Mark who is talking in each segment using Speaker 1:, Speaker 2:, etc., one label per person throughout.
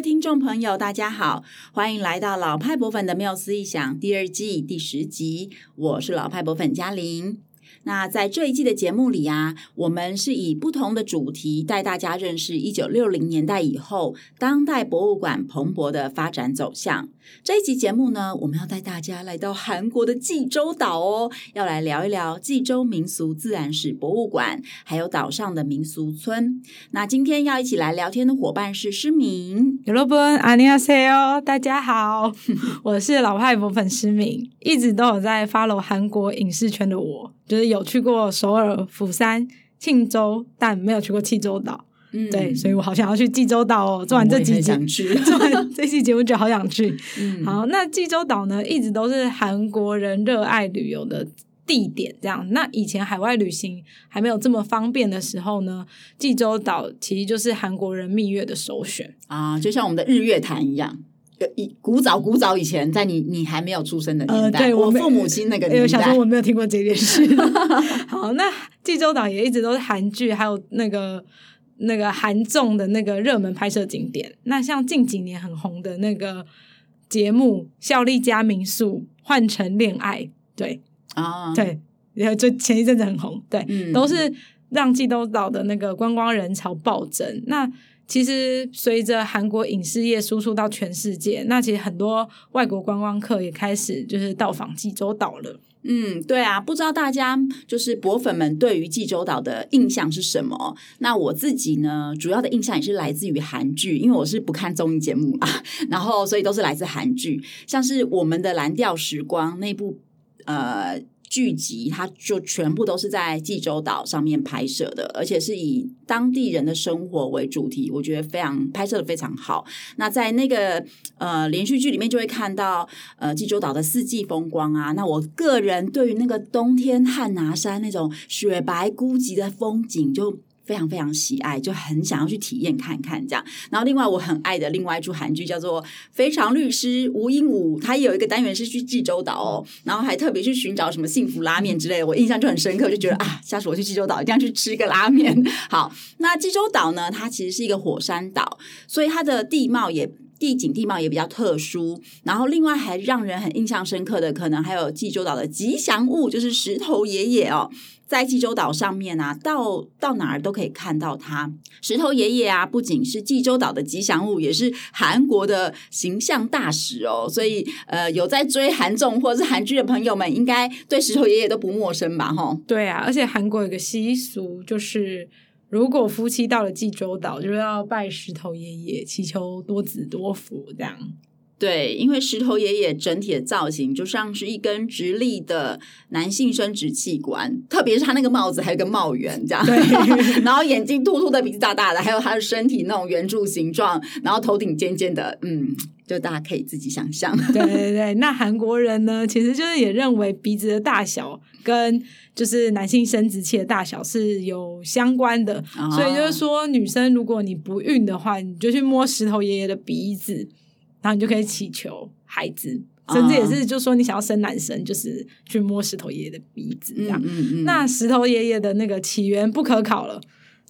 Speaker 1: 听众朋友，大家好，欢迎来到老派博粉的妙思异想第二季第十集，我是老派博粉嘉玲。那在这一季的节目里啊，我们是以不同的主题带大家认识一九六零年代以后当代博物馆蓬勃的发展走向。这一集节目呢，我们要带大家来到韩国的济州岛哦，要来聊一聊济州民俗自然史博物馆，还有岛上的民俗村。那今天要一起来聊天的伙伴是诗敏。
Speaker 2: 여러분，안녕하세요，大家好，我是老派博粉诗敏，一直都有在 follow 韩国影视圈的我， 就是有去过首尔、釜山、庆州，但没有去过济州岛。嗯，对，所以我好想要去济州岛哦。做完这几集，做完这期节目就好想去。嗯，好，那济州岛呢，一直都是韩国人热爱旅游的地点。这样，那以前海外旅行还没有这么方便的时候呢，济州岛其实就是韩国人蜜月的首选
Speaker 1: 啊，就像我们的日月潭一样。一古早古早以前，在你你还没有出生的年代，呃、对我父母亲那个年代，
Speaker 2: 我想说我没有听过这件事。好，那济州岛也一直都是韩剧还有那个。那个韩综的那个热门拍摄景点，那像近几年很红的那个节目《孝利家民宿》换成恋爱，对啊，对，然后就前一阵子很红，对，嗯、都是让济州岛的那个观光人潮暴增。那其实随着韩国影视业输出到全世界，那其实很多外国观光客也开始就是到访济州岛了。
Speaker 1: 嗯，对啊，不知道大家就是博粉们对于济州岛的印象是什么？那我自己呢，主要的印象也是来自于韩剧，因为我是不看综艺节目啊，然后所以都是来自韩剧，像是我们的蓝调时光那部，呃。剧集它就全部都是在济州岛上面拍摄的，而且是以当地人的生活为主题，我觉得非常拍摄的非常好。那在那个呃连续剧里面就会看到呃济州岛的四季风光啊。那我个人对于那个冬天汉拿山那种雪白孤寂的风景就。非常非常喜爱，就很想要去体验看看这样。然后另外我很爱的另外一出韩剧叫做《非常律师吴英武》，他也有一个单元是去济州岛哦，然后还特别去寻找什么幸福拉面之类的，我印象就很深刻，就觉得啊，下次我去济州岛一定要去吃个拉面。好，那济州岛呢，它其实是一个火山岛，所以它的地貌也地景地貌也比较特殊。然后另外还让人很印象深刻的，可能还有济州岛的吉祥物，就是石头爷爷哦。在济州岛上面啊，到到哪儿都可以看到它。石头爷爷啊，不仅是济州岛的吉祥物，也是韩国的形象大使哦。所以，呃，有在追韩综或者是韩剧的朋友们，应该对石头爷爷都不陌生吧？哈，
Speaker 2: 对啊，而且韩国有个习俗，就是如果夫妻到了济州岛，就要拜石头爷爷，祈求多子多福这样。
Speaker 1: 对，因为石头爷爷整体的造型就像是一根直立的男性生殖器官，特别是他那个帽子还有个帽圆这样，然后眼睛突突的，鼻子大大的，还有他的身体那种圆柱形状，然后头顶尖尖的，嗯，就大家可以自己想象。
Speaker 2: 对 对对，那韩国人呢，其实就是也认为鼻子的大小跟就是男性生殖器的大小是有相关的，哦、所以就是说女生如果你不孕的话，你就去摸石头爷爷的鼻子。然后你就可以祈求孩子，甚至也是，就说你想要生男生，就是去摸石头爷爷的鼻子这样。嗯嗯嗯、那石头爷爷的那个起源不可考了，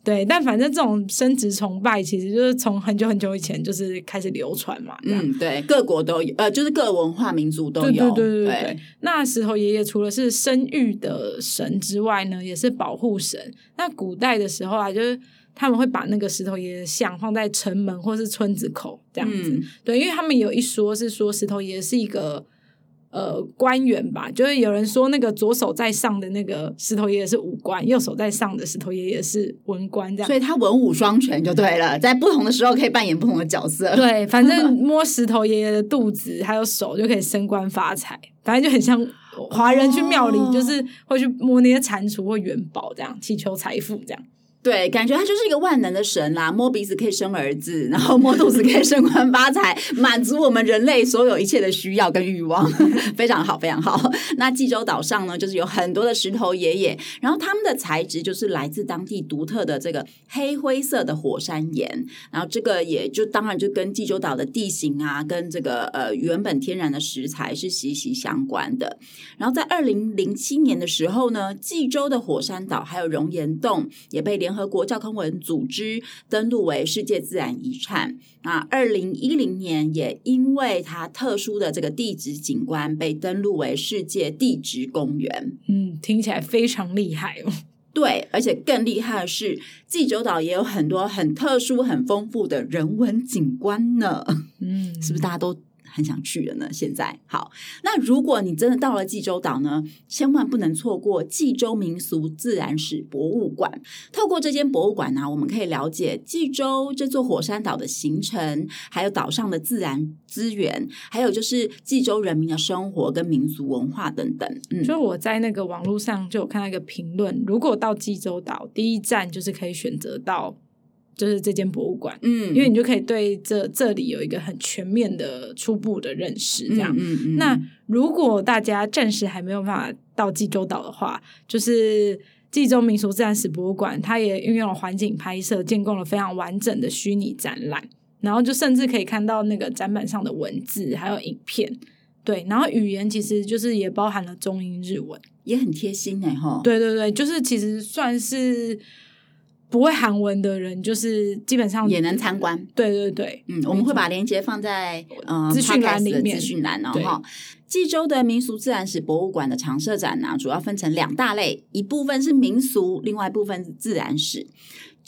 Speaker 2: 对。但反正这种生殖崇拜，其实就是从很久很久以前就是开始流传嘛。
Speaker 1: 嗯，对，各国都有，呃，就是各文化民族都有。
Speaker 2: 对对对对那石头爷爷除了是生育的神之外呢，也是保护神。那古代的时候啊，就是。他们会把那个石头爷爷像放在城门或是村子口这样子，嗯、对，因为他们有一说是说石头爷爷是一个呃官员吧，就是有人说那个左手在上的那个石头爷爷是武官，右手在上的石头爷爷是文官，这样，
Speaker 1: 所以他文武双全就对了，在不同的时候可以扮演不同的角色。
Speaker 2: 对，反正摸石头爷爷的肚子还有手就可以升官发财，反正就很像华人去庙里 就是会去摸那些蟾蜍或元宝这样，祈求财富这样。
Speaker 1: 对，感觉他就是一个万能的神啦，摸鼻子可以生儿子，然后摸肚子可以升官发财，满足我们人类所有一切的需要跟欲望，非常好，非常好。那济州岛上呢，就是有很多的石头爷爷，然后他们的材质就是来自当地独特的这个黑灰色的火山岩，然后这个也就当然就跟济州岛的地形啊，跟这个呃原本天然的石材是息息相关的。然后在二零零七年的时候呢，济州的火山岛还有熔岩洞也被联合合国教科文组织登录为世界自然遗产。那二零一零年也因为它特殊的这个地质景观，被登录为世界地质公园。
Speaker 2: 嗯，听起来非常厉害哦。
Speaker 1: 对，而且更厉害的是，济州岛也有很多很特殊、很丰富的人文景观呢。嗯，是不是大家都？很想去了呢。现在好，那如果你真的到了济州岛呢，千万不能错过济州民俗自然史博物馆。透过这间博物馆呢、啊，我们可以了解济州这座火山岛的形成，还有岛上的自然资源，还有就是济州人民的生活跟民俗文化等等。嗯，
Speaker 2: 就我在那个网络上就有看到一个评论，如果到济州岛，第一站就是可以选择到。就是这间博物馆，嗯，因为你就可以对这这里有一个很全面的初步的认识，这样。嗯嗯嗯。那如果大家暂时还没有办法到济州岛的话，就是济州民俗自然史博物馆，它也运用了环境拍摄，建构了非常完整的虚拟展览，然后就甚至可以看到那个展板上的文字还有影片，对，然后语言其实就是也包含了中英日文，
Speaker 1: 也很贴心哎哈。
Speaker 2: 对对对，就是其实算是。不会韩文的人，就是基本上
Speaker 1: 也能参观。
Speaker 2: 对对对，
Speaker 1: 嗯，我们会把链接放在呃
Speaker 2: 资讯栏里面。
Speaker 1: 资讯栏哦，哈。济州的民俗自然史博物馆的常设展呢，主要分成两大类，一部分是民俗，另外一部分是自然史。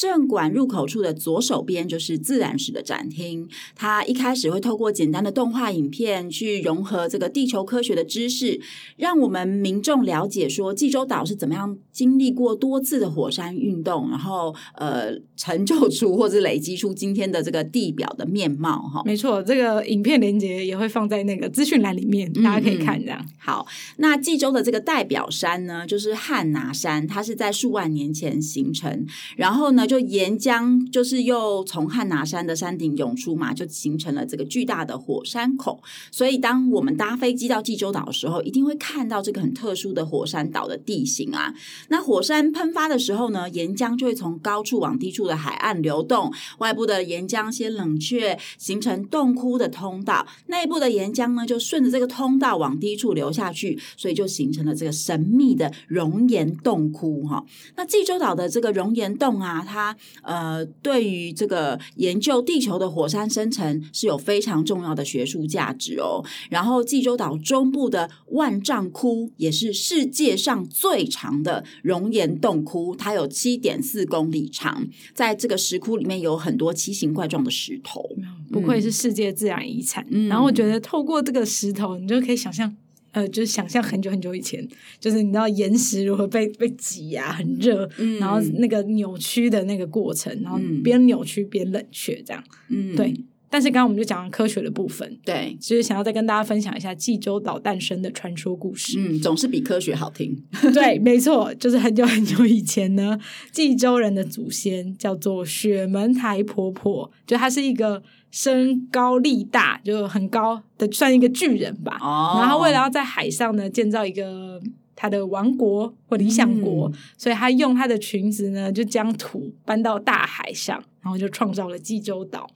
Speaker 1: 正馆入口处的左手边就是自然史的展厅，它一开始会透过简单的动画影片去融合这个地球科学的知识，让我们民众了解说济州岛是怎么样经历过多次的火山运动，然后呃成就出或者累积出今天的这个地表的面貌哈。
Speaker 2: 没错，这个影片连接也会放在那个资讯栏里面，大家可以看这样。嗯、
Speaker 1: 好，那济州的这个代表山呢，就是汉拿山，它是在数万年前形成，然后呢。就岩浆就是又从汉拿山的山顶涌出嘛，就形成了这个巨大的火山口。所以，当我们搭飞机到济州岛的时候，一定会看到这个很特殊的火山岛的地形啊。那火山喷发的时候呢，岩浆就会从高处往低处的海岸流动，外部的岩浆先冷却，形成洞窟的通道；内部的岩浆呢，就顺着这个通道往低处流下去，所以就形成了这个神秘的熔岩洞窟哈。那济州岛的这个熔岩洞啊，它它呃，对于这个研究地球的火山生成是有非常重要的学术价值哦。然后，济州岛中部的万丈窟也是世界上最长的熔岩洞窟，它有七点四公里长。在这个石窟里面有很多奇形怪状的石头，
Speaker 2: 不愧是世界自然遗产。嗯，然后我觉得透过这个石头，你就可以想象。呃，就是想象很久很久以前，就是你知道岩石如何被被挤压，很热，嗯，然后那个扭曲的那个过程，然后边扭曲边冷却，这样，嗯，对。但是刚刚我们就讲了科学的部分，
Speaker 1: 对，
Speaker 2: 其实想要再跟大家分享一下济州岛诞生的传说故事。
Speaker 1: 嗯，总是比科学好听。
Speaker 2: 对，没错，就是很久很久以前呢，济州人的祖先叫做雪门台婆婆，就她是一个。身高力大，就很高的，算一个巨人吧。哦。然后为了要在海上呢建造一个他的王国或理想国，嗯、所以他用他的裙子呢就将土搬到大海上，然后就创造了济州岛。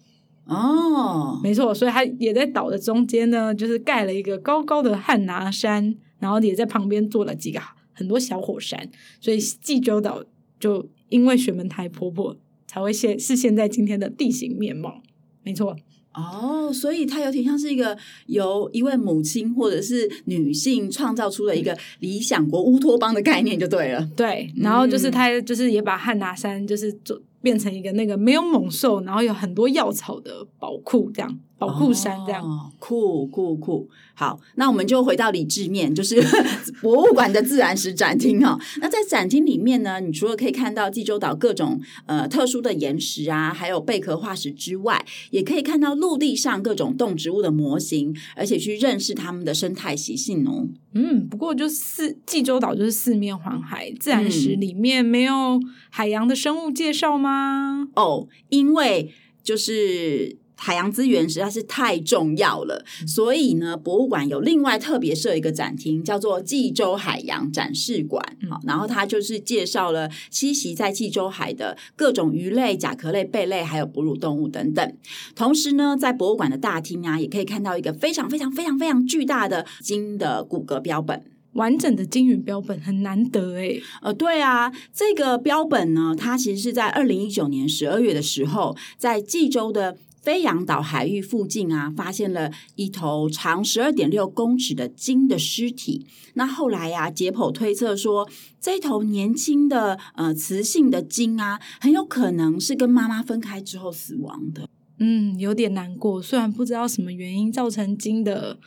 Speaker 2: 哦，没错，所以他也在岛的中间呢，就是盖了一个高高的汉拿山，然后也在旁边做了几个很多小火山，所以济州岛就因为雪门台婆婆才会现是现在今天的地形面貌。没错，
Speaker 1: 哦，所以它有点像是一个由一位母亲或者是女性创造出了一个理想国乌托邦的概念，就对了。
Speaker 2: 对，然后就是他就是也把汉拿山就是做变成一个那个没有猛兽，然后有很多药草的宝库，这样。保护山这样，
Speaker 1: 哦、酷酷酷，好，那我们就回到理智面，就是 博物馆的自然史展厅哦。那在展厅里面呢，你除了可以看到济州岛各种呃特殊的岩石啊，还有贝壳化石之外，也可以看到陆地上各种动植物的模型，而且去认识它们的生态习性哦。
Speaker 2: 嗯，不过就四济州岛就是四面环海，自然史里面没有海洋的生物介绍吗？
Speaker 1: 哦，因为就是。海洋资源实在是太重要了，所以呢，博物馆有另外特别设一个展厅，叫做济州海洋展示馆。好，然后它就是介绍了栖息在济州海的各种鱼类、甲壳类、贝类，还有哺乳动物等等。同时呢，在博物馆的大厅啊，也可以看到一个非常非常非常非常巨大的鲸的骨骼标本。
Speaker 2: 完整的金鱼标本很难得诶。
Speaker 1: 呃，对啊，这个标本呢，它其实是在二零一九年十二月的时候，在济州的飞洋岛海域附近啊，发现了一头长十二点六公尺的鲸的尸体。那后来呀、啊，解剖推测说，这头年轻的呃雌性的鲸啊，很有可能是跟妈妈分开之后死亡的。
Speaker 2: 嗯，有点难过。虽然不知道什么原因造成鲸的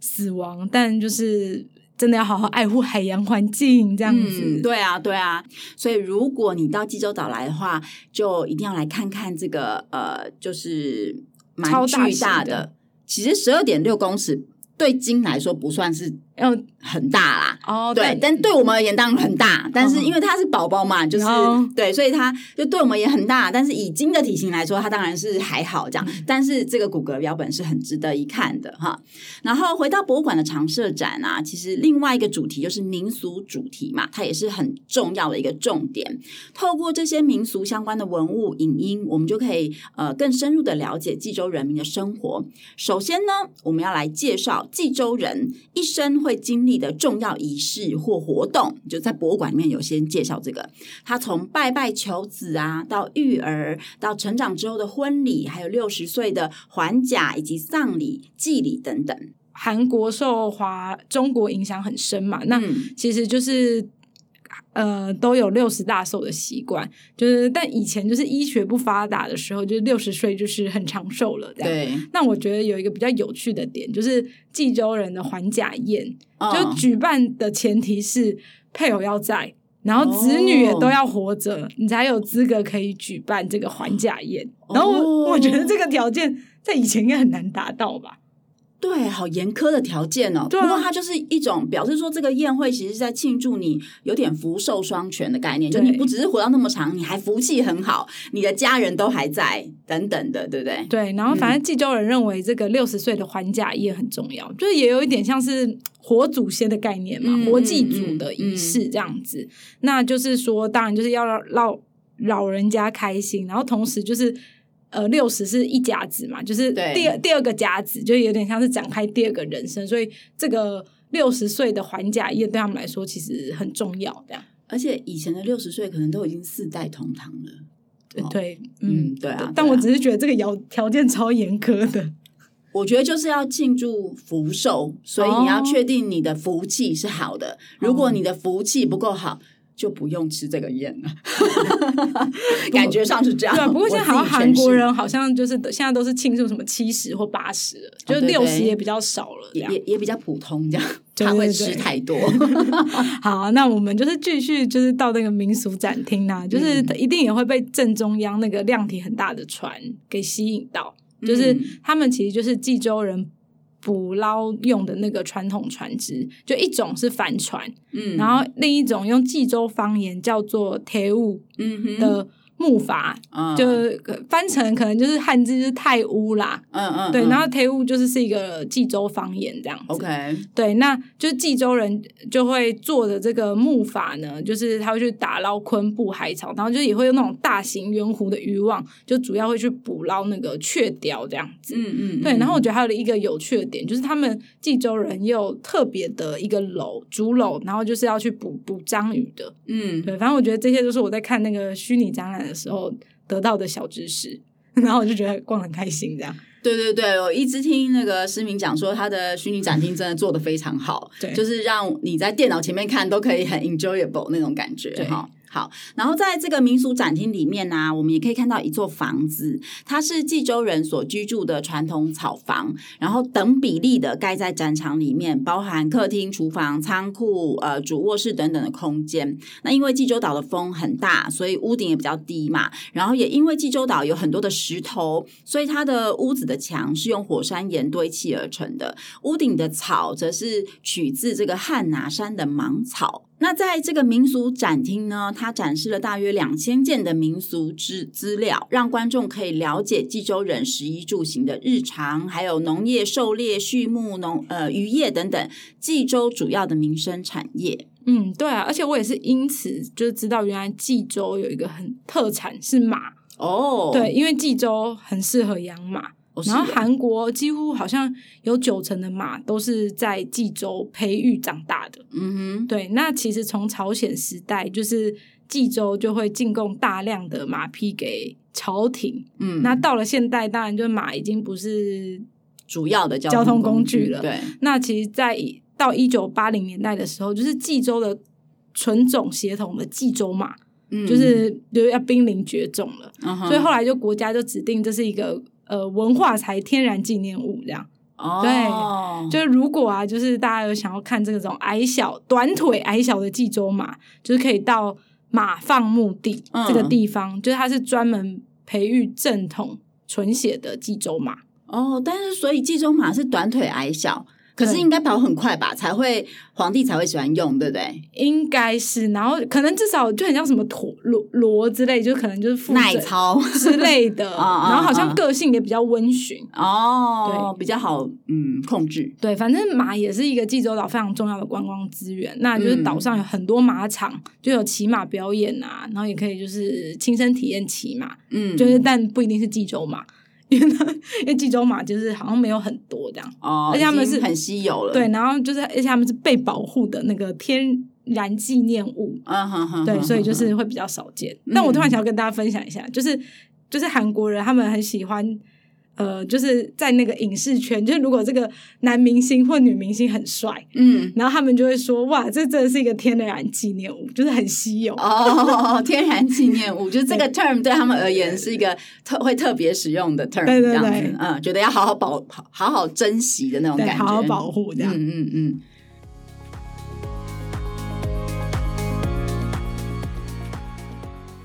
Speaker 2: 死亡，但就是真的要好好爱护海洋环境，这样子。
Speaker 1: 嗯，对啊，对啊。所以如果你到济州岛来的话，就一定要来看看这个呃，就是蛮巨大的。大的其实十二点六公尺对鲸来说不算是。要很大啦，哦，对，但对我们而言当然很大，但是因为它是宝宝嘛，就是对，所以它就对我们也很大。但是以鲸的体型来说，它当然是还好这样。但是这个骨骼标本是很值得一看的哈。然后回到博物馆的常设展啊，其实另外一个主题就是民俗主题嘛，它也是很重要的一个重点。透过这些民俗相关的文物影音，我们就可以呃更深入的了解济州人民的生活。首先呢，我们要来介绍济州人一生。会经历的重要仪式或活动，就在博物馆里面有先介绍这个。他从拜拜求子啊，到育儿，到成长之后的婚礼，还有六十岁的还甲以及丧礼、祭礼等等。
Speaker 2: 韩国受华中国影响很深嘛，那其实就是。呃，都有六十大寿的习惯，就是但以前就是医学不发达的时候，就是六十岁就是很长寿了。这样。对。那我觉得有一个比较有趣的点，就是冀州人的还甲宴，哦、就举办的前提是配偶要在，然后子女也都要活着，哦、你才有资格可以举办这个还甲宴。哦、然后我我觉得这个条件在以前应该很难达到吧。
Speaker 1: 对，好严苛的条件哦。对啊。不过它就是一种表示说，这个宴会其实是在庆祝你有点福寿双全的概念，就你不只是活到那么长，你还福气很好，你的家人都还在，等等的，对不对？
Speaker 2: 对。然后，反正济州人认为这个六十岁的还甲也很重要，嗯、就是也有一点像是活祖先的概念嘛，嗯、活祭祖的仪式这样子。那就是说，当然就是要让老老人家开心，然后同时就是。呃，六十是一甲子嘛，就是第二对第二个甲子，就有点像是展开第二个人生，所以这个六十岁的还甲宴对他们来说其实很重要，的。
Speaker 1: 而且以前的六十岁可能都已经四代同堂了，
Speaker 2: 对，对，嗯，
Speaker 1: 对啊。
Speaker 2: 但我只是觉得这个条条件超严苛的，
Speaker 1: 我觉得就是要庆祝福寿，所以你要确定你的福气是好的。哦、如果你的福气不够好。就不用吃这个宴了，感觉上是这样。
Speaker 2: 对，不过现在好像韩国人好像就是现在都是庆祝什么七十或八十了，就六十也比较少了，
Speaker 1: 也也比较普通这样，他会吃太多。
Speaker 2: 好，那我们就是继续就是到那个民俗展厅啊，就是一定也会被正中央那个量体很大的船给吸引到，就是他们其实就是济州人。捕捞用的那个传统船只，就一种是帆船，嗯，然后另一种用济州方言叫做铁物，嗯哼的。木筏，嗯、就翻成可能就是汉字就是泰乌啦，嗯嗯，对，然后泰乌就是是一个济州方言这样子，OK，对，那就是济州人就会做的这个木筏呢，就是他会去打捞昆布海草，然后就也会用那种大型圆弧的渔网，就主要会去捕捞那个雀鲷这样子，嗯嗯，对，然后我觉得还有一个有趣的点，就是他们济州人也有特别的一个楼竹楼，然后就是要去捕捕章鱼的，嗯，对，反正我觉得这些都是我在看那个虚拟展览的时候得到的小知识，然后我就觉得逛很开心，这样。
Speaker 1: 对对对，我一直听那个市民讲说，他的虚拟展厅真的做得非常好，对，就是让你在电脑前面看都可以很 enjoyable 那种感觉，哈。好，然后在这个民俗展厅里面呢、我们也可以看到一座房子，它是济州人所居住的传统草房，然后等比例的盖在展场里面，包含客厅、厨房、仓库、呃主卧室等等的空间。那因为济州岛的风很大，所以屋顶也比较低嘛。然后也因为济州岛有很多的石头，所以它的屋子的墙是用火山岩堆砌而成的。屋顶的草则是取自这个汉拿山的芒草。那在这个民俗展厅呢，它展示了大约两千件的民俗资资料，让观众可以了解济州人食衣住行的日常，还有农业、狩猎、畜牧、农呃渔业等等济州主要的民生产业。
Speaker 2: 嗯，对啊，而且我也是因此就知道，原来济州有一个很特产是马哦，对，因为济州很适合养马。然后韩国几乎好像有九成的马都是在济州培育长大的。
Speaker 1: 嗯哼，
Speaker 2: 对。那其实从朝鲜时代，就是济州就会进贡大量的马匹给朝廷。嗯，那到了现代，当然就马已经不是
Speaker 1: 主要的
Speaker 2: 交通工具了。
Speaker 1: 对。
Speaker 2: 那其实，在到一九八零年代的时候，就是济州的纯种血统的济州马，嗯，就是就要濒临绝种了。所以后来就国家就指定这是一个。呃，文化财天然纪念物这样，
Speaker 1: 哦，
Speaker 2: 对，就是如果啊，就是大家有想要看这种矮小、短腿、矮小的济州马，就是可以到马放墓地这个地方，嗯、就是它是专门培育正统纯血的济州马。
Speaker 1: 哦，但是所以济州马是短腿矮小。可是应该跑很快吧，才会皇帝才会喜欢用，对不对？
Speaker 2: 应该是，然后可能至少就很像什么驼骡骡之类，就可能就是
Speaker 1: 耐操。
Speaker 2: 之类的，然后好像个性也比较温驯。
Speaker 1: 哦，对，比较好嗯控制。
Speaker 2: 对，反正马也是一个济州岛非常重要的观光资源，那就是岛上有很多马场，就有骑马表演啊，然后也可以就是亲身体验骑马，嗯，就是但不一定是济州马。因为因为济州马就是好像没有很多这样，
Speaker 1: 哦，
Speaker 2: 而且他们是
Speaker 1: 很稀有了，
Speaker 2: 对，然后就是而且他们是被保护的那个天然纪念物，
Speaker 1: 嗯哼哼，
Speaker 2: 对，所以就是会比较少见。嗯、但我突然想要跟大家分享一下，就是就是韩国人他们很喜欢。呃，就是在那个影视圈，就是如果这个男明星或女明星很帅，嗯，然后他们就会说，哇，这真的是一个天然纪念物，就是很稀有。
Speaker 1: 哦，天然纪念物，就是这个 term 对他们而言是一个特会特别使用的 term，
Speaker 2: 对对对，
Speaker 1: 这样子，嗯，觉得要好好保好好好珍惜的那种感觉，
Speaker 2: 好好保护这样，
Speaker 1: 嗯嗯嗯。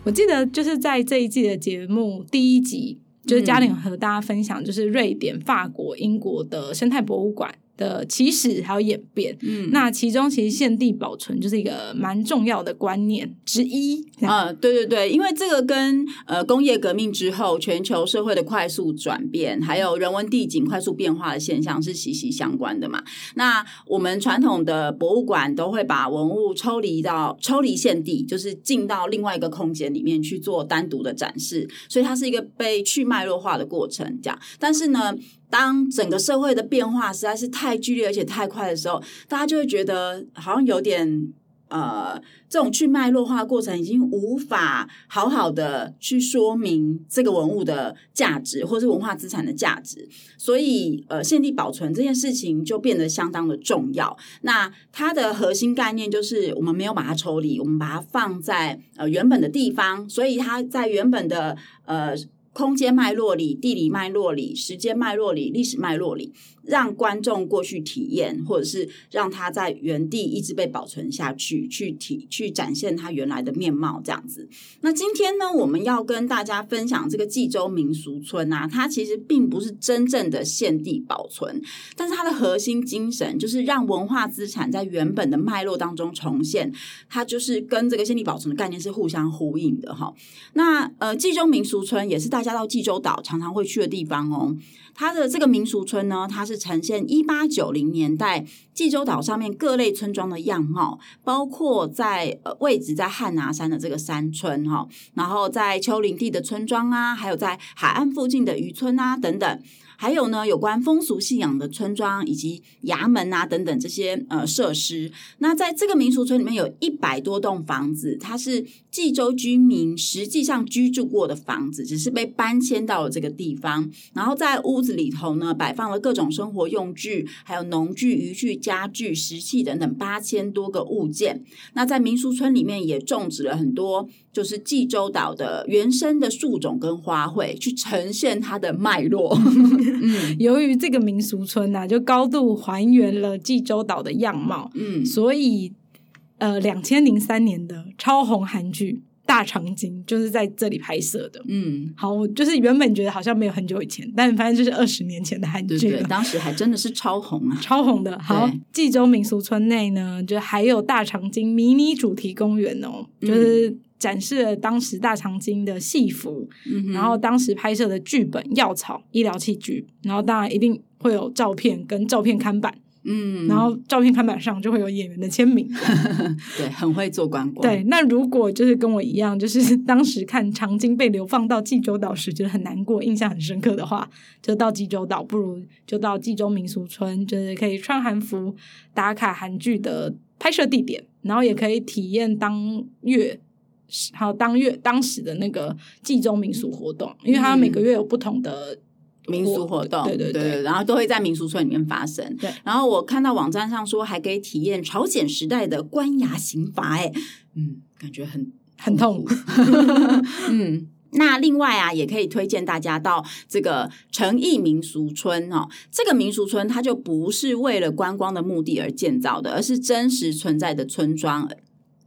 Speaker 2: 我记得就是在这一季的节目第一集。就是嘉玲和大家分享，就是瑞典、法国、英国的生态博物馆的起始还有演变，嗯，那其中其实现地保存就是一个蛮重要的观念之一
Speaker 1: 啊、呃，对对对，因为这个跟呃工业革命之后全球社会的快速转变，还有人文地景快速变化的现象是息息相关的嘛。那我们传统的博物馆都会把文物抽离到抽离现地，就是进到另外一个空间里面去做单独的展示，所以它是一个被去脉络化的过程，这样。但是呢，当整个社会的变化实在是太剧烈而且太快的时候，大家就会觉得好像有点呃，这种去脉络化的过程已经无法好好的去说明这个文物的价值或是文化资产的价值，所以呃，现地保存这件事情就变得相当的重要。那它的核心概念就是我们没有把它抽离，我们把它放在呃原本的地方，所以它在原本的呃。空间脉络里、地理脉络里、时间脉络里、历史脉络里。让观众过去体验，或者是让它在原地一直被保存下去，去体去展现它原来的面貌，这样子。那今天呢，我们要跟大家分享这个济州民俗村啊，它其实并不是真正的现地保存，但是它的核心精神就是让文化资产在原本的脉络当中重现，它就是跟这个现地保存的概念是互相呼应的哈。那呃，济州民俗村也是大大家到济州岛常常会去的地方哦。它的这个民俗村呢，它是呈现一八九零年代济州岛上面各类村庄的样貌，包括在呃位置在汉拿山的这个山村哈，然后在丘陵地的村庄啊，还有在海岸附近的渔村啊等等。还有呢，有关风俗信仰的村庄以及衙门啊等等这些呃设施。那在这个民俗村里面有一百多栋房子，它是济州居民实际上居住过的房子，只是被搬迁到了这个地方。然后在屋子里头呢，摆放了各种生活用具，还有农具、渔具、家具、石器等等八千多个物件。那在民俗村里面也种植了很多，就是济州岛的原生的树种跟花卉，去呈现它的脉络。
Speaker 2: 嗯，由于这个民俗村呐、啊，就高度还原了济州岛的样貌，嗯，所以呃，两千零三年的超红韩剧《大长今》就是在这里拍摄的。嗯，好，我就是原本觉得好像没有很久以前，但反正就是二十年前的韩剧，
Speaker 1: 对，当时还真的是超红啊，
Speaker 2: 超红的。好，济州民俗村内呢，就还有大长今迷你主题公园哦，就是。展示了当时大长今的戏服，嗯、然后当时拍摄的剧本、药草、医疗器具，然后当然一定会有照片跟照片看板，嗯，然后照片看板上就会有演员的签名，
Speaker 1: 对，很会做观光。
Speaker 2: 对，那如果就是跟我一样，就是当时看长鲸被流放到济州岛时觉得很难过、印象很深刻的话，就到济州岛，不如就到济州民俗村，就是可以穿韩服打卡韩剧的拍摄地点，然后也可以体验当月还有当月当时的那个济州民俗活动，因为它每个月有不同的。
Speaker 1: 民俗活动，对对对，对，然后都会在民俗村里面发生。
Speaker 2: 对，
Speaker 1: 然后我看到网站上说还可以体验朝鲜时代的官衙刑罚，哎，嗯，感觉很
Speaker 2: 很痛苦。
Speaker 1: 嗯，那另外啊，也可以推荐大家到这个诚义民俗村哦。这个民俗村它就不是为了观光的目的而建造的，而是真实存在的村庄。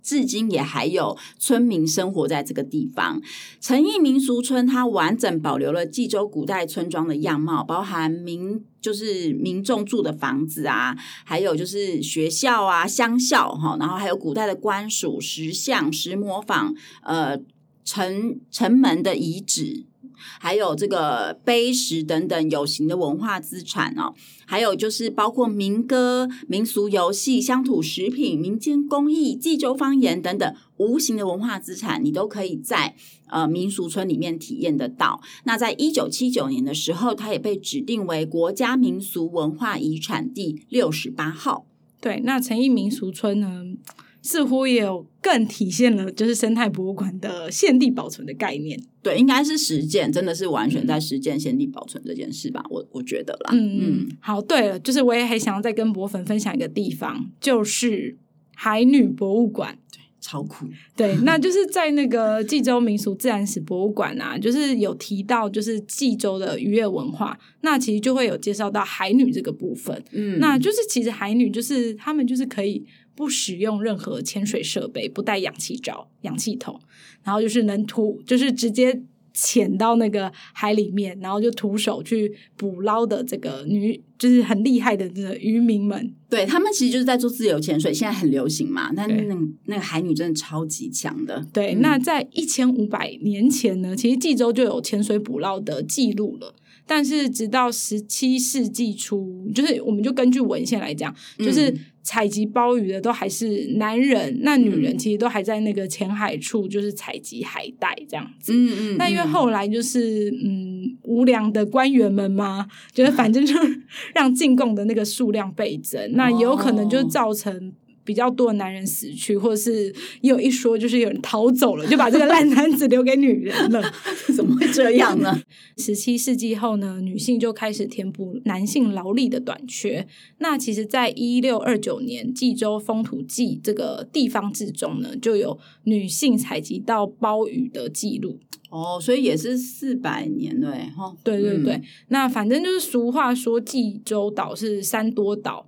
Speaker 1: 至今也还有村民生活在这个地方。诚义民俗村，它完整保留了济州古代村庄的样貌，包含民就是民众住的房子啊，还有就是学校啊、乡校哈，然后还有古代的官署、石像、石磨坊、呃城城门的遗址。还有这个碑石等等有形的文化资产哦，还有就是包括民歌、民俗游戏、乡土食品、民间工艺、济州方言等等无形的文化资产，你都可以在呃民俗村里面体验得到。那在一九七九年的时候，它也被指定为国家民俗文化遗产第六十八号。
Speaker 2: 对，那诚义民俗村呢？似乎也有更体现了就是生态博物馆的现地保存的概念。
Speaker 1: 对，应该是实践，真的是完全在实践现地保存这件事吧？我我觉得啦。
Speaker 2: 嗯嗯。好，对了，就是我也很想要再跟博粉分享一个地方，就是海女博物馆。
Speaker 1: 对，超酷。
Speaker 2: 对，那就是在那个济州民俗自然史博物馆啊，就是有提到就是济州的渔业文化，那其实就会有介绍到海女这个部分。嗯，那就是其实海女就是他们就是可以。不使用任何潜水设备，不带氧气罩、氧气筒，然后就是能徒，就是直接潜到那个海里面，然后就徒手去捕捞的这个女，就是很厉害的这个渔民们。
Speaker 1: 对，他们其实就是在做自由潜水，现在很流行嘛。但那那个海女真的超级强的。
Speaker 2: 对，嗯、那在一千五百年前呢，其实济州就有潜水捕捞的记录了。但是直到十七世纪初，就是我们就根据文献来讲，就是。嗯采集鲍鱼的都还是男人，那女人其实都还在那个浅海处，就是采集海带这样子。嗯嗯。那因为后来就是嗯无良的官员们嘛，就是反正就 让进贡的那个数量倍增，那有可能就造成。比较多的男人死去，或者是也有一说，就是有人逃走了，就把这个烂摊子留给女人了。
Speaker 1: 怎么会这样呢？
Speaker 2: 十七世纪后呢，女性就开始填补男性劳力的短缺。那其实，在一六二九年《济州风土记》这个地方志中呢，就有女性采集到鲍鱼的记录。
Speaker 1: 哦，所以也是四百年对哈？
Speaker 2: 对对对。嗯、那反正就是俗话说，济州岛是山多岛。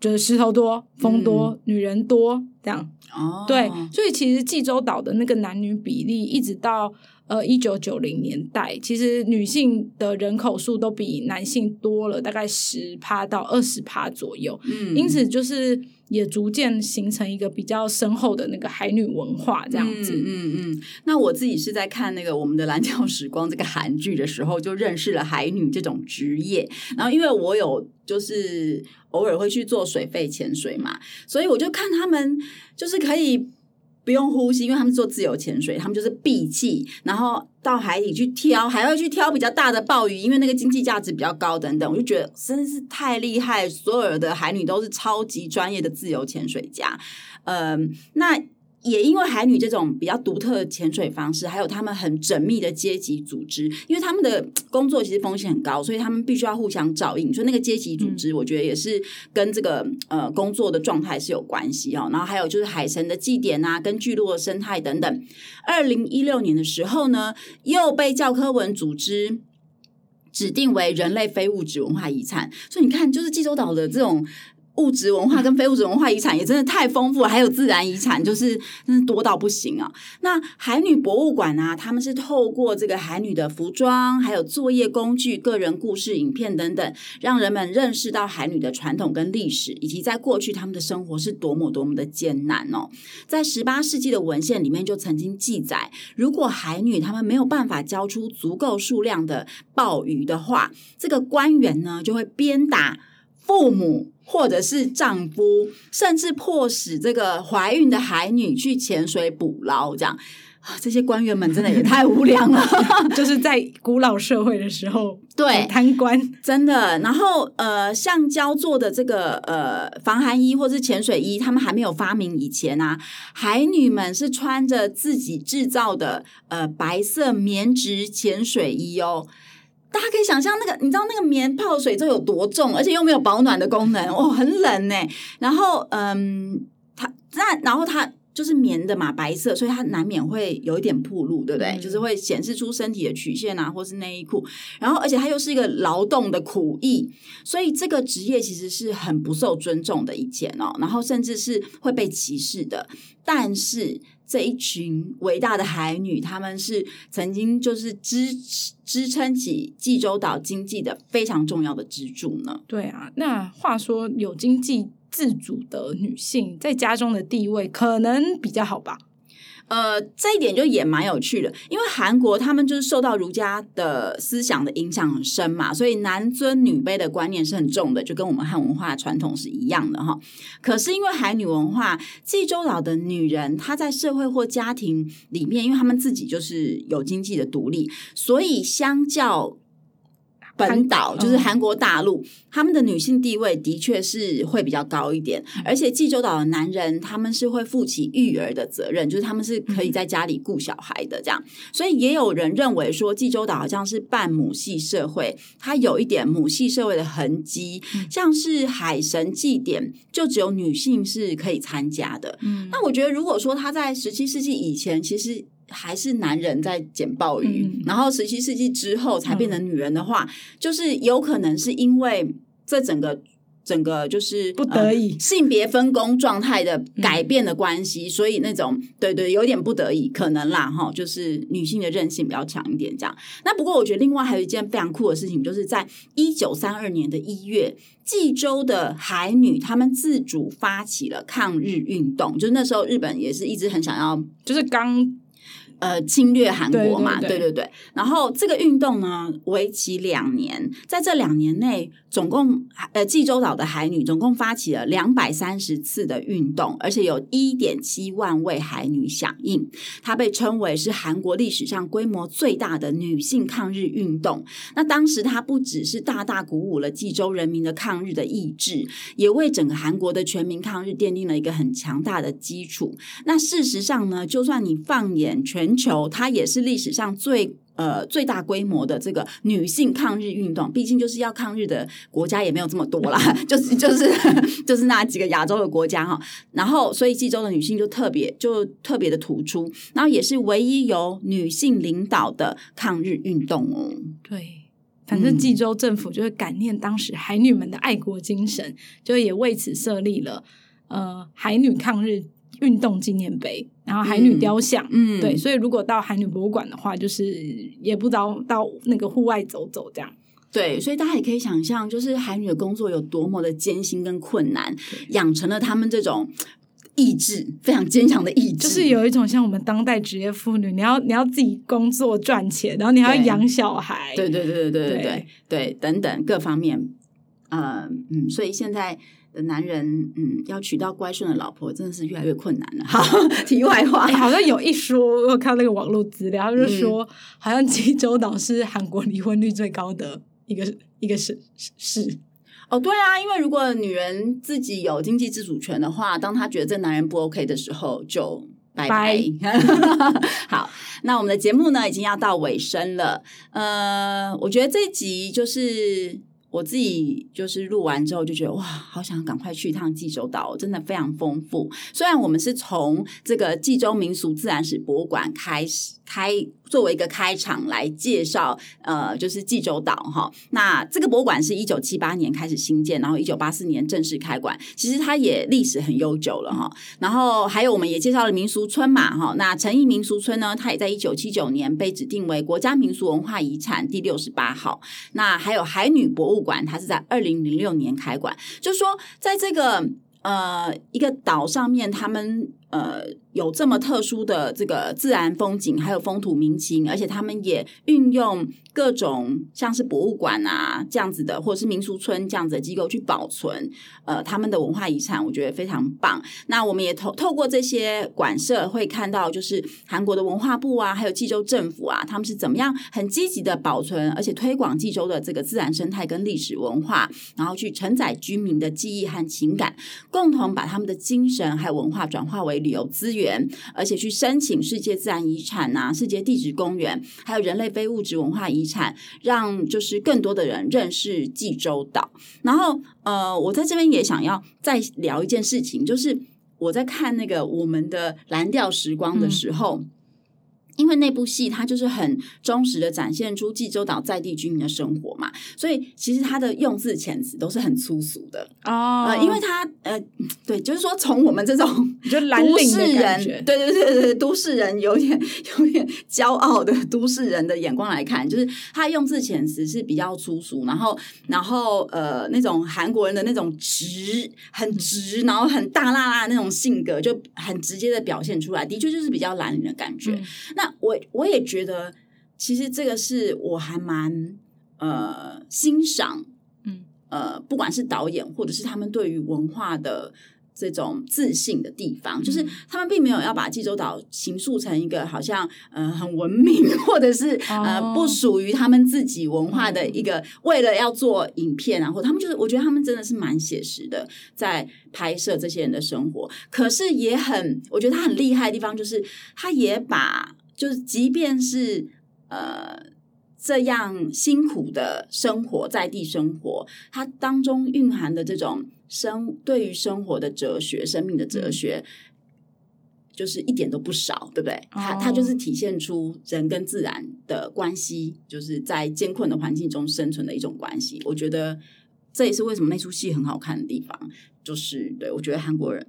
Speaker 2: 就是石头多、风多、嗯、女人多这样，哦，对，所以其实济州岛的那个男女比例，一直到呃一九九零年代，其实女性的人口数都比男性多了大概十趴到二十趴左右，嗯，因此就是。也逐渐形成一个比较深厚的那个海女文化，这样子。嗯
Speaker 1: 嗯，嗯。那我自己是在看那个我们的蓝调时光这个韩剧的时候，就认识了海女这种职业。然后因为我有就是偶尔会去做水肺潜水嘛，所以我就看他们就是可以。不用呼吸，因为他们做自由潜水，他们就是闭气，然后到海里去挑，还要去挑比较大的鲍鱼，因为那个经济价值比较高等等。我就觉得真是太厉害，所有的海女都是超级专业的自由潜水家。嗯，那。也因为海女这种比较独特的潜水方式，还有他们很缜密的阶级组织，因为他们的工作其实风险很高，所以他们必须要互相照应。所以那个阶级组织，我觉得也是跟这个呃工作的状态是有关系哦。然后还有就是海神的祭典啊，跟聚落的生态等等。二零一六年的时候呢，又被教科文组织指定为人类非物质文化遗产。所以你看，就是济州岛的这种。物质文化跟非物质文化遗产也真的太丰富了，还有自然遗产，就是真的多到不行啊！那海女博物馆啊，他们是透过这个海女的服装、还有作业工具、个人故事、影片等等，让人们认识到海女的传统跟历史，以及在过去他们的生活是多么多么的艰难哦。在十八世纪的文献里面就曾经记载，如果海女他们没有办法交出足够数量的鲍鱼的话，这个官员呢就会鞭打。父母或者是丈夫，甚至迫使这个怀孕的海女去潜水捕捞，这样。啊，这些官员们真的也太无良了，
Speaker 2: 就是在古老社会的时候，
Speaker 1: 对
Speaker 2: 贪官
Speaker 1: 真的。然后呃，橡胶做的这个呃防寒衣或是潜水衣，他们还没有发明以前啊，海女们是穿着自己制造的呃白色棉质潜水衣哦。大家可以想象那个，你知道那个棉泡水之后有多重，而且又没有保暖的功能哦，很冷呢。然后嗯，他那然后他。就是棉的嘛，白色，所以它难免会有一点暴露，对不对？嗯、就是会显示出身体的曲线啊，或是内衣裤。然后，而且它又是一个劳动的苦役，所以这个职业其实是很不受尊重的一件哦。然后，甚至是会被歧视的。但是这一群伟大的海女，她们是曾经就是支支撑起济州岛经济的非常重要的支柱呢。
Speaker 2: 对啊，那话说有经济。自主的女性在家中的地位可能比较好吧？
Speaker 1: 呃，这一点就也蛮有趣的，因为韩国他们就是受到儒家的思想的影响很深嘛，所以男尊女卑的观念是很重的，就跟我们汉文化传统是一样的哈。可是因为海女文化，济州岛的女人她在社会或家庭里面，因为她们自己就是有经济的独立，所以相较。本岛就是韩国大陆，他们的女性地位的确是会比较高一点，而且济州岛的男人他们是会负起育儿的责任，就是他们是可以在家里顾小孩的这样，所以也有人认为说济州岛好像是半母系社会，它有一点母系社会的痕迹，像是海神祭典就只有女性是可以参加的。嗯，那我觉得如果说他在十七世纪以前，其实。还是男人在捡鲍鱼，嗯、然后十七世纪之后才变成女人的话，嗯、就是有可能是因为这整个整个就是
Speaker 2: 不得已、
Speaker 1: 呃、性别分工状态的改变的关系，嗯、所以那种对对有点不得已可能啦哈，就是女性的韧性比较强一点这样。那不过我觉得另外还有一件非常酷的事情，就是在一九三二年的一月，济州的海女她们自主发起了抗日运动，就是那时候日本也是一直很想要，
Speaker 2: 就是刚。
Speaker 1: 呃，侵略韩国嘛，
Speaker 2: 对对对，
Speaker 1: 对对对。然后这个运动呢，为期两年，在这两年内，总共呃，济州岛的海女总共发起了两百三十次的运动，而且有一点七万位海女响应。它被称为是韩国历史上规模最大的女性抗日运动。那当时它不只是大大鼓舞了济州人民的抗日的意志，也为整个韩国的全民抗日奠定了一个很强大的基础。那事实上呢，就算你放眼全全球，它也是历史上最呃最大规模的这个女性抗日运动。毕竟就是要抗日的国家也没有这么多啦，就是就是就是那几个亚洲的国家哈。然后，所以济州的女性就特别就特别的突出，然后也是唯一由女性领导的抗日运动哦。
Speaker 2: 对，反正济州政府就是感念当时海女们的爱国精神，就也为此设立了呃海女抗日。运动纪念碑，然后海女雕像，嗯，嗯对，所以如果到海女博物馆的话，就是也不知道到那个户外走走这样。
Speaker 1: 对，所以大家也可以想象，就是海女的工作有多么的艰辛跟困难，对养成了他们这种意志非常坚强的意志。
Speaker 2: 就是有一种像我们当代职业妇女，你要你要自己工作赚钱，然后你还要养小孩，
Speaker 1: 对对对对对对对对，对等等各方面，呃嗯，所以现在。的男人，嗯，要娶到乖顺的老婆，真的是越来越困难了。好，题外话，
Speaker 2: 欸、好像有一说，我看那个网络资料，就是说，嗯、好像济州岛是韩国离婚率最高的一个一个省市。
Speaker 1: 哦，对啊，因为如果女人自己有经济自主权的话，当她觉得这男人不 OK 的时候，就拜拜。好，那我们的节目呢，已经要到尾声了。呃，我觉得这一集就是。我自己就是录完之后就觉得哇，好想赶快去一趟济州岛，真的非常丰富。虽然我们是从这个济州民俗自然史博物馆开始开。作为一个开场来介绍，呃，就是济州岛哈。那这个博物馆是一九七八年开始兴建，然后一九八四年正式开馆。其实它也历史很悠久了哈。然后还有我们也介绍了民俗村嘛哈。那陈义民俗村呢，它也在一九七九年被指定为国家民俗文化遗产第六十八号。那还有海女博物馆，它是在二零零六年开馆。就是说，在这个呃一个岛上面，他们。呃，有这么特殊的这个自然风景，还有风土民情，而且他们也运用各种像是博物馆啊这样子的，或者是民俗村这样子的机构去保存呃他们的文化遗产，我觉得非常棒。那我们也透透过这些馆舍会看到，就是韩国的文化部啊，还有济州政府啊，他们是怎么样很积极的保存，而且推广济州的这个自然生态跟历史文化，然后去承载居民的记忆和情感，共同把他们的精神还有文化转化为旅游资源，而且去申请世界自然遗产啊、世界地质公园，还有人类非物质文化遗产，让就是更多的人认识济州岛。然后，呃，我在这边也想要再聊一件事情，就是我在看那个我们的蓝调时光的时候。因为那部戏，它就是很忠实的展现出济州岛在地居民的生活嘛，所以其实它的用字遣词都是很粗俗的
Speaker 2: 哦。
Speaker 1: 呃，因为它呃，对，就是说从我们这种
Speaker 2: 就
Speaker 1: 都市人，对对对对，都市人有点有点骄傲的都市人的眼光来看，就是他用字遣词是比较粗俗，然后然后呃，那种韩国人的那种直，很直，然后很大辣辣的那种性格，就很直接的表现出来，的确就是比较蓝领的感觉。嗯、那我我也觉得，其实这个是我还蛮呃欣赏，嗯。呃，不管是导演或者是他们对于文化的这种自信的地方，嗯、就是他们并没有要把济州岛形塑成一个好像呃很文明或者是呃不属于他们自己文化的一个，哦、为了要做影片啊，或他们就是我觉得他们真的是蛮写实的，在拍摄这些人的生活，可是也很我觉得他很厉害的地方就是他也把。就是，即便是呃这样辛苦的生活，在地生活，它当中蕴含的这种生对于生活的哲学、生命的哲学，就是一点都不少，对不对？它它就是体现出人跟自然的关系，就是在艰困的环境中生存的一种关系。我觉得这也是为什么那出戏很好看的地方。就是对，我觉得韩国人。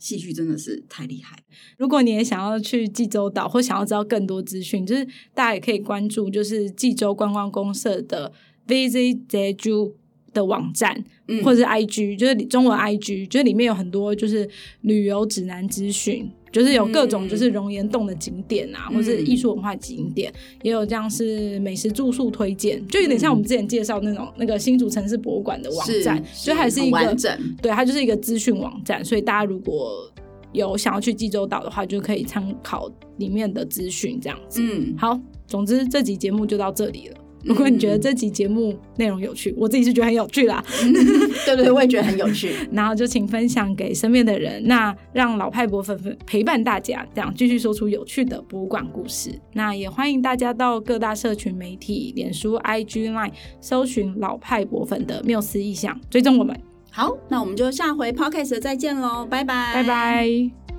Speaker 1: 戏剧真的是太厉害。
Speaker 2: 如果你也想要去济州岛，或想要知道更多资讯，就是大家也可以关注，就是济州观光公社的 Visit Jeju 的网站，嗯、或者是 IG，就是中文 IG，就是里面有很多就是旅游指南资讯。就是有各种就是熔岩洞的景点啊，嗯、或是艺术文化景点，嗯、也有这样是美食住宿推荐，就有点像我们之前介绍那种那个新竹城市博物馆的网站，就还是一个对，它就是一个资讯网站，所以大家如果有想要去济州岛的话，就可以参考里面的资讯这样子。嗯，好，总之这集节目就到这里了。如果你觉得这集节目内容有趣，嗯、我自己是觉得很有趣啦。
Speaker 1: 对对，我也觉得很有趣。
Speaker 2: 然后就请分享给身边的人，那让老派博粉陪伴大家，这样继续说出有趣的博物馆故事。那也欢迎大家到各大社群媒体、脸书、IG、Line 搜寻老派博粉的缪斯意象，追踪我们。
Speaker 1: 好，那我们就下回 Podcast 再见喽，拜拜，
Speaker 2: 拜拜。